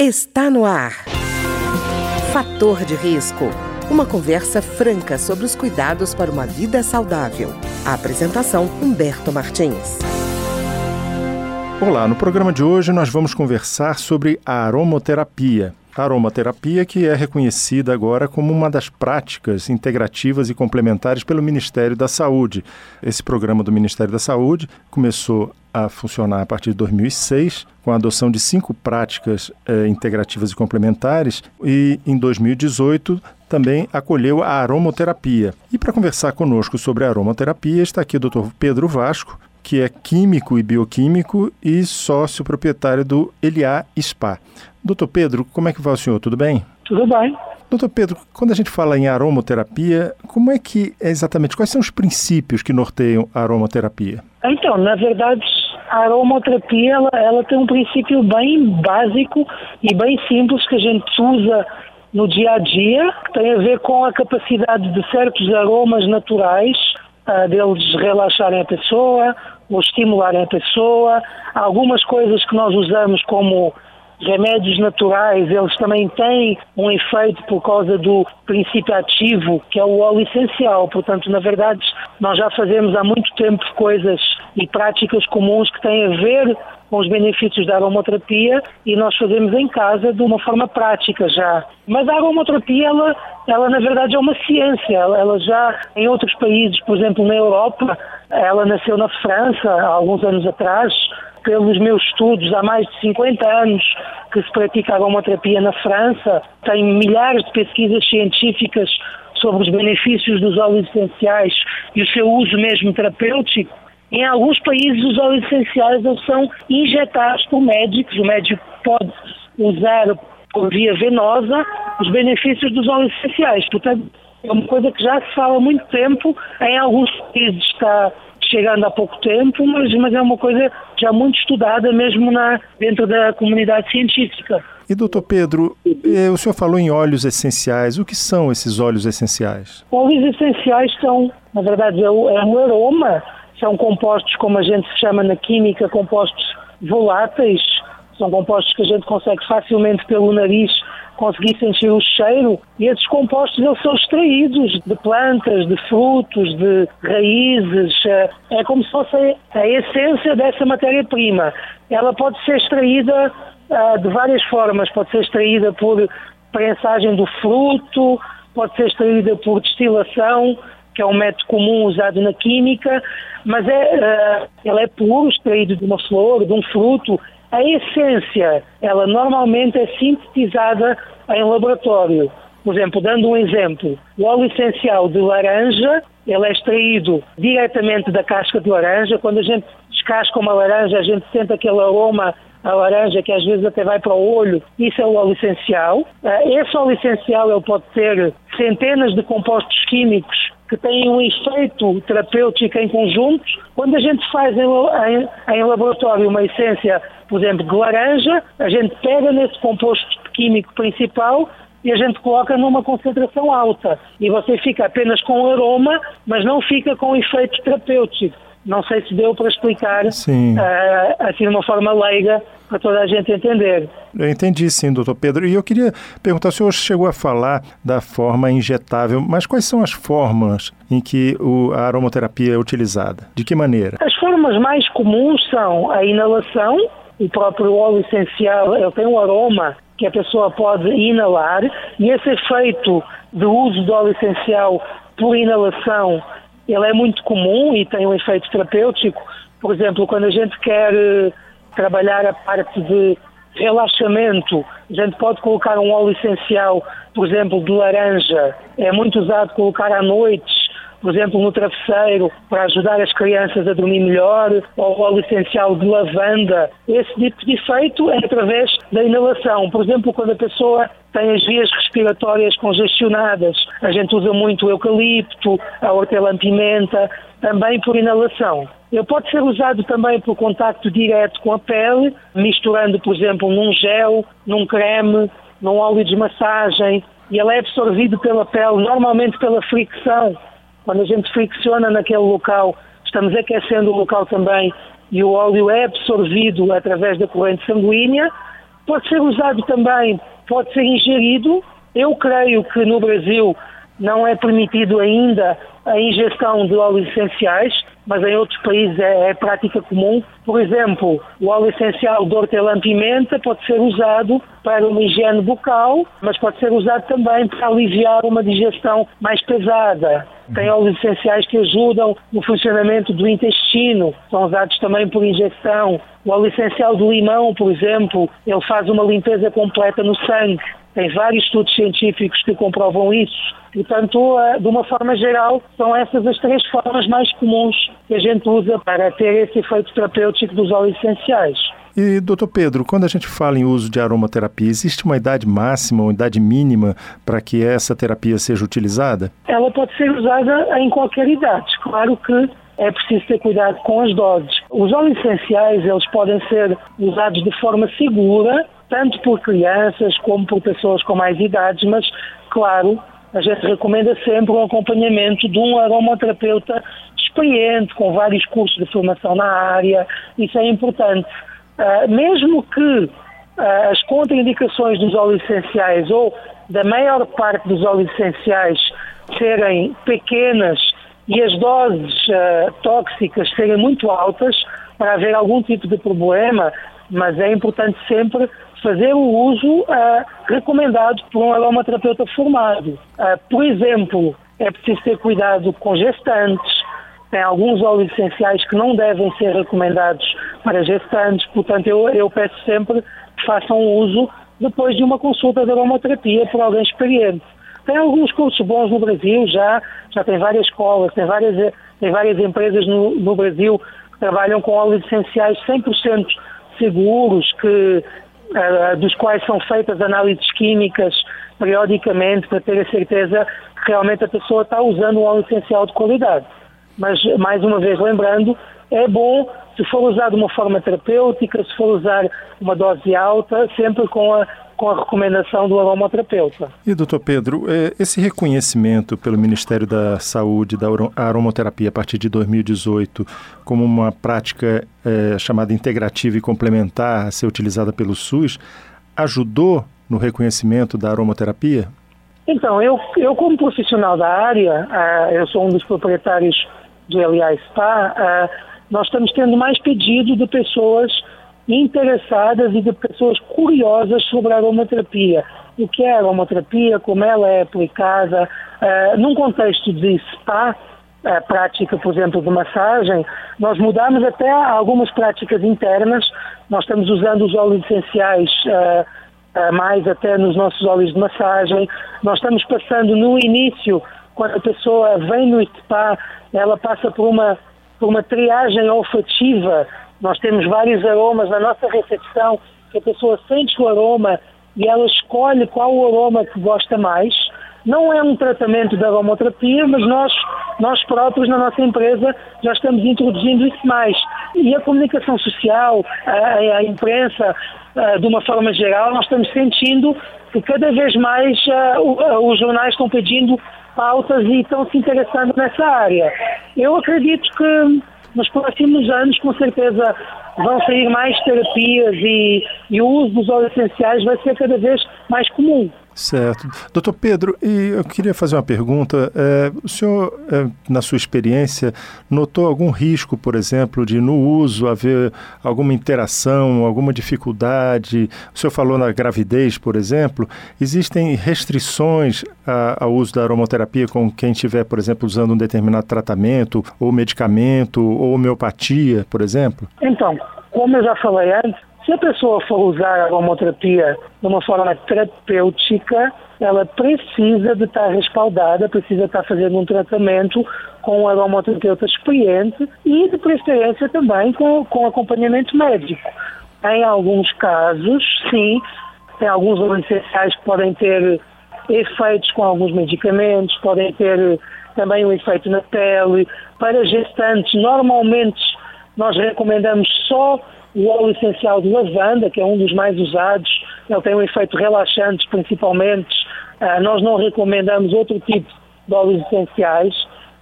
Está no ar. Fator de risco. Uma conversa franca sobre os cuidados para uma vida saudável. A apresentação Humberto Martins. Olá, no programa de hoje nós vamos conversar sobre a aromoterapia. Aromaterapia que é reconhecida agora como uma das práticas integrativas e complementares pelo Ministério da Saúde. Esse programa do Ministério da Saúde começou a funcionar a partir de 2006, com a adoção de cinco práticas eh, integrativas e complementares, e em 2018 também acolheu a aromoterapia. E para conversar conosco sobre a aromoterapia está aqui o Dr. Pedro Vasco, que é químico e bioquímico e sócio proprietário do Eliá Spa. Doutor Pedro, como é que vai o senhor? Tudo bem? Tudo bem. Doutor Pedro, quando a gente fala em aromoterapia, como é que é exatamente, quais são os princípios que norteiam a aromoterapia? Então, na verdade, a aromoterapia ela, ela tem um princípio bem básico e bem simples que a gente usa no dia a dia, que tem a ver com a capacidade de certos aromas naturais uh, deles relaxarem a pessoa ou estimularem a pessoa. Há algumas coisas que nós usamos como remédios naturais, eles também têm um efeito por causa do princípio ativo, que é o óleo essencial. Portanto, na verdade, nós já fazemos há muito tempo coisas e práticas comuns que têm a ver com os benefícios da aromaterapia e nós fazemos em casa de uma forma prática já. Mas a aromaterapia, ela, ela na verdade é uma ciência. Ela já, em outros países, por exemplo na Europa, ela nasceu na França há alguns anos atrás, pelos meus estudos, há mais de 50 anos que se pratica aromaterapia na França, tenho milhares de pesquisas científicas sobre os benefícios dos óleos essenciais e o seu uso mesmo terapêutico. Em alguns países os óleos essenciais são injetados por médicos, o médico pode usar por via venosa os benefícios dos óleos essenciais. Portanto, é uma coisa que já se fala há muito tempo, em alguns países está chegando há pouco tempo, mas, mas é uma coisa já muito estudada mesmo na, dentro da comunidade científica. E doutor Pedro, eh, o senhor falou em óleos essenciais. O que são esses óleos essenciais? Óleos essenciais são, na verdade, é, é um aroma, são compostos, como a gente chama na química, compostos voláteis, são compostos que a gente consegue facilmente pelo nariz conseguir sentir o cheiro e esses compostos eles são extraídos de plantas, de frutos, de raízes. É, é como se fosse a essência dessa matéria-prima. Ela pode ser extraída uh, de várias formas. Pode ser extraída por prensagem do fruto, pode ser extraída por destilação, que é um método comum usado na química, mas é, uh, ela é puro, extraído de uma flor, de um fruto, a essência, ela normalmente é sintetizada em laboratório. Por exemplo, dando um exemplo, o óleo essencial de laranja, ele é extraído diretamente da casca de laranja. Quando a gente descasca uma laranja, a gente sente aquele aroma a laranja que às vezes até vai para o olho, isso é o óleo essencial. Eh, esse óleo essencial ele pode ter centenas de compostos químicos que têm um efeito terapêutico em conjunto. Quando a gente faz em, em, em laboratório uma essência por exemplo, de laranja, a gente pega nesse composto químico principal e a gente coloca numa concentração alta. E você fica apenas com aroma, mas não fica com efeito terapêutico. Não sei se deu para explicar uh, assim de uma forma leiga para toda a gente entender. Eu entendi sim, doutor Pedro. E eu queria perguntar, o senhor chegou a falar da forma injetável, mas quais são as formas em que o, a aromaterapia é utilizada? De que maneira? As formas mais comuns são a inalação, o próprio óleo essencial ele tem um aroma que a pessoa pode inalar e esse efeito do uso do óleo essencial por inalação ele é muito comum e tem um efeito terapêutico. Por exemplo, quando a gente quer eh, trabalhar a parte de relaxamento, a gente pode colocar um óleo essencial, por exemplo, de laranja. É muito usado colocar à noite por exemplo, no travesseiro, para ajudar as crianças a dormir melhor, ou óleo essencial de lavanda. Esse tipo de efeito é através da inalação. Por exemplo, quando a pessoa tem as vias respiratórias congestionadas, a gente usa muito o eucalipto, a hortelã-pimenta, também por inalação. Ele pode ser usado também por contacto direto com a pele, misturando, por exemplo, num gel, num creme, num óleo de massagem, e ele é absorvido pela pele, normalmente pela fricção quando a gente fricciona naquele local, estamos aquecendo o local também e o óleo é absorvido através da corrente sanguínea Pode ser usado também, pode ser ingerido. Eu creio que no Brasil não é permitido ainda a ingestão de óleos essenciais, mas em outros países é, é, prática comum. Por exemplo, o óleo essencial de hortelã-pimenta pode ser usado para uma higiene bucal, mas pode ser usado também para aliviar uma digestão mais pesada. Tem óleos essenciais que ajudam no funcionamento do intestino, são usados também por injeção. O óleo essencial do limão, por exemplo, ele faz uma limpeza completa no sangue. Tem vários estudos científicos que comprovam isso. Portanto, eh, de uma forma geral, são essas as três formas mais comuns que a gente usa para ter esse efeito terapêutico dos óleos essenciais. E, doutor Pedro, quando a gente fala em uso de aromaterapia, existe uma idade máxima, uma idade mínima para que essa terapia seja utilizada? Ela pode ser usada em qualquer idade. Claro que é preciso ter cuidado com as doses. Os óleos essenciais, eles podem ser usados de forma segura, tanto por crianças como por pessoas com mais idades, mas, claro, a gente recomenda sempre o acompanhamento de um aromaterapeuta experiente, com vários cursos de formação na área, isso é importante. Uh, mesmo que uh, as contraindicações dos óleos essenciais ou da maior parte dos óleos essenciais serem pequenas e as doses uh, tóxicas serem muito altas para haver algum tipo de problema, mas é importante sempre fazer o uso uh, recomendado por um aromaterapeuta formado. Uh, por exemplo, é preciso ter cuidado com gestantes, tem alguns óleos essenciais que não devem ser recomendados para gestantes, portanto eu, eu peço sempre que façam uso depois de uma consulta de aromaterapia por alguém experiente. Tem alguns cursos bons no Brasil já, já tem várias escolas, tem várias, tem várias empresas no, no Brasil que trabalham com óleos essenciais 100% seguros, que dos quais são feitas análises químicas periodicamente para ter a certeza que realmente a pessoa está usando um óleo essencial de qualidade. Mas, mais uma vez, lembrando, é bom, se for usar de uma forma terapêutica, se for usar uma dose alta, sempre com a com a recomendação do aromaterapeuta. E, doutor Pedro, é, esse reconhecimento pelo Ministério da Saúde da aromaterapia a partir de 2018 como uma prática é, chamada integrativa e complementar a ser utilizada pelo SUS, ajudou no reconhecimento da aromaterapia? Então, eu, eu como profissional da área, uh, eu sou um dos proprietários do LA Spa, uh, nós estamos tendo mais pedido de pessoas interessadas e de pessoas curiosas sobre a aromaterapia. O que é a aromaterapia, como ela é aplicada, uh, num contexto de spa, a prática, por exemplo, de massagem, nós mudamos até algumas práticas internas. Nós estamos usando os óleos essenciais uh, uh, mais até nos nossos óleos de massagem. Nós estamos passando no início, quando a pessoa vem no spa, ela passa por uma, por uma triagem olfativa nós temos vários aromas na nossa recepção, que a pessoa sente o aroma e ela escolhe qual o aroma que gosta mais. Não é um tratamento de aromaterapia, mas nós, nós próprios na nossa empresa já estamos introduzindo isso mais. E a comunicação social, a, a imprensa, a, de uma forma geral, nós estamos sentindo que cada vez mais a, os jornais estão pedindo pautas e estão se interessando nessa área. Eu acredito que nos próximos anos, com certeza, vão sair mais terapias e, e o uso dos óleos essenciais vai ser cada vez mais comum. Certo. Doutor Pedro, e eu queria fazer uma pergunta. É, o senhor, é, na sua experiência, notou algum risco, por exemplo, de no uso haver alguma interação, alguma dificuldade? O senhor falou na gravidez, por exemplo. Existem restrições a, ao uso da aromaterapia com quem estiver, por exemplo, usando um determinado tratamento, ou medicamento, ou homeopatia, por exemplo? Então, como eu já falei antes, se a pessoa for usar a aromaterapia de uma forma terapêutica, ela precisa de estar respaldada, precisa estar fazendo um tratamento com um aromaterapeuta experiente e, de preferência, também com, com acompanhamento médico. Em alguns casos, sim, tem alguns óleos essenciais que podem ter efeitos com alguns medicamentos, podem ter também um efeito na pele. Para gestantes, normalmente nós recomendamos só o óleo essencial de lavanda, que é um dos mais usados, ele tem um efeito relaxante principalmente. Uh, nós não recomendamos outro tipo de óleos essenciais.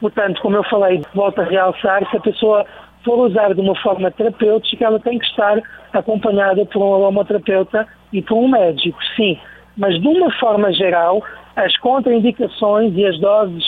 Portanto, como eu falei, volto a realçar, se a pessoa for usar de uma forma terapêutica, ela tem que estar acompanhada por um aromaterapeuta e por um médico, sim. Mas de uma forma geral, as contraindicações e as doses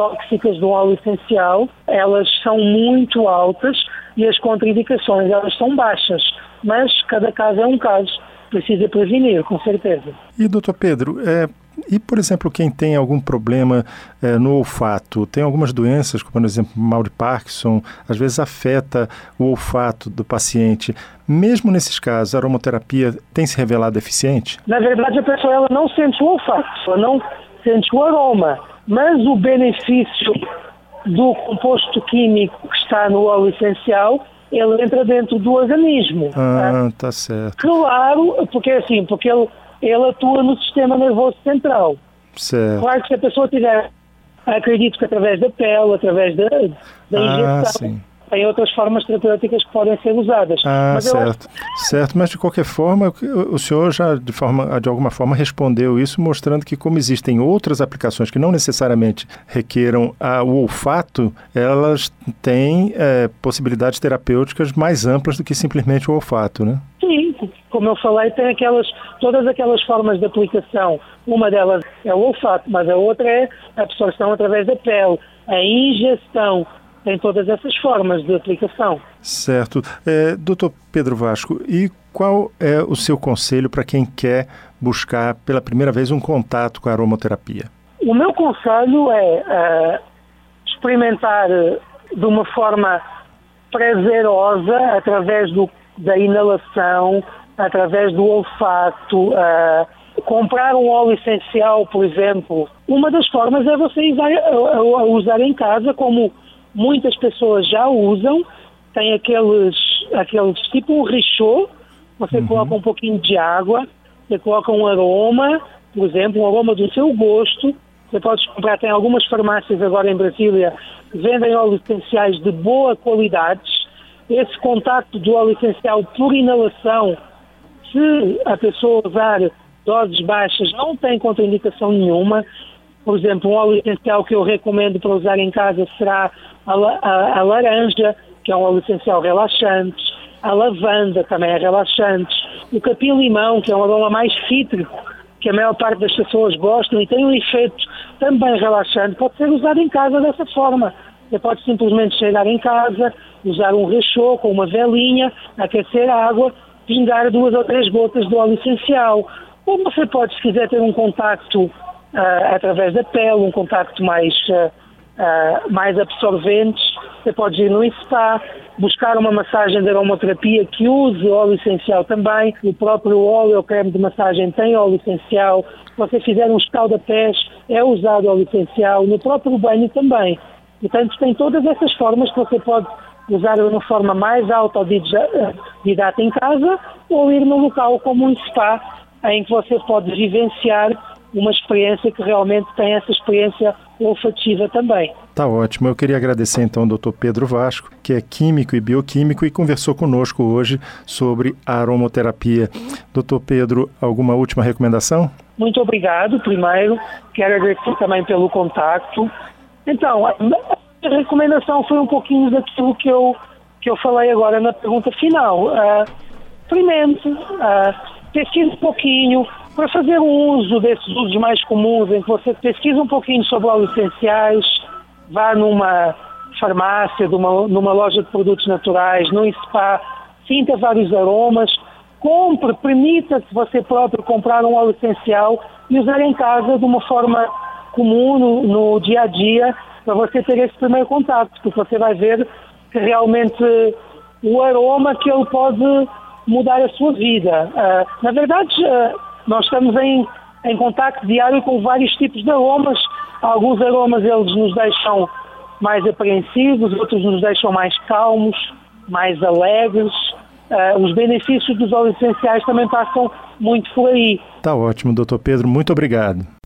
tóxicas do óleo essencial, elas são muito altas e as contraindicações, elas são baixas. Mas cada caso é um caso. Precisa prevenir, com certeza. E, doutor Pedro, é, e, por exemplo, quem tem algum problema é, no olfato, tem algumas doenças, como, por exemplo, mal de Parkinson, às vezes afeta o olfato do paciente. Mesmo nesses casos, a aromaterapia tem se revelado eficiente? Na verdade, a pessoa ela não sente o olfato, ela não sente o aroma, mas o benefício do composto químico que está no óleo essencial ele entra dentro do organismo. Ah, tá, tá certo. Claro, porque assim, porque ele ele atua no sistema nervoso central. Certo. Claro que se a pessoa tiver, acredito que através da pele, através da, da ah, injeção, sim tem outras formas terapêuticas que podem ser usadas. Ah, mas certo. Eu... Certo, mas de qualquer forma, o senhor já de, forma, de alguma forma respondeu isso, mostrando que como existem outras aplicações que não necessariamente requeram a, o olfato, elas têm é, possibilidades terapêuticas mais amplas do que simplesmente o olfato, né? Sim, como eu falei, tem aquelas, todas aquelas formas de aplicação. Uma delas é o olfato, mas a outra é a absorção através da pele, a ingestão tem todas essas formas de aplicação. Certo. É, doutor Pedro Vasco, e qual é o seu conselho para quem quer buscar pela primeira vez um contato com a aromaterapia? O meu conselho é uh, experimentar eh, de uma forma prazerosa, através do, da inalação, através do olfato, uh, comprar um óleo essencial, por exemplo. Uma das formas é você usar, usar em casa como muitas pessoas já usam, tem aqueles, aqueles tipo um richô, você uhum. coloca um pouquinho de água, você coloca um aroma, por exemplo, um aroma do seu gosto, você pode comprar, tem algumas farmácias agora em Brasília que vendem óleos essenciais de boa qualidade. Esse contacto do óleo essencial por inalação, se a pessoa usar doses baixas, não tem contraindicação nenhuma. Por exemplo, um óleo essencial que eu recomendo para usar em casa será a, a, a laranja, que é um óleo essencial relaxante, a lavanda também é relaxante, o capim-limão, que é um aroma mais cítrico, que a maior parte das pessoas gostam e tem um efeito também relaxante, pode ser usado em casa dessa forma. Você pode simplesmente chegar em casa, usar um rechô com uma velinha, aquecer a água, pingar duas ou três gotas de óleo essencial. Ou você pode, se quiser ter um contacto uh, através da pele, um contacto mais uh, mais absorventes. Você pode ir no spa, buscar uma massagem de aromaterapia que use óleo essencial também. O próprio óleo ou creme de massagem tem óleo essencial. Se você fizer um escalda-pés, é usado óleo essencial. No próprio banho também. Portanto, tem todas essas formas que você pode usar de uma forma mais autodidata em casa ou ir no local como um spa em que você pode vivenciar uma experiência que realmente tem essa experiência olfativa também. Tá ótimo. Eu queria agradecer então ao Dr. Pedro Vasco, que é químico e bioquímico e conversou conosco hoje sobre a aromoterapia. Doutor Pedro, alguma última recomendação? Muito obrigado, primeiro. Quero agradecer também pelo contato. Então, a recomendação foi um pouquinho daquilo que eu, que eu falei agora na pergunta final. Uh, experimente, uh, pesquise um pouquinho, para fazer um uso desses usos mais comuns, em que você pesquisa um pouquinho sobre óleos essenciais, vá numa farmácia, numa, numa loja de produtos naturais, num spa, sinta vários aromas, compre, permita-se você próprio comprar um óleo essencial e usar em casa de uma forma comum no, no dia a dia, para você ter esse primeiro contato, porque você vai ver que realmente o aroma que ele pode mudar a sua vida. Uh, na verdade, uh, nós estamos em, em contato diário com vários tipos de aromas. Alguns aromas eles nos deixam mais apreensivos, outros nos deixam mais calmos, mais alegres. Uh, os benefícios dos óleos essenciais também passam muito por aí. Tá ótimo, doutor Pedro. Muito obrigado.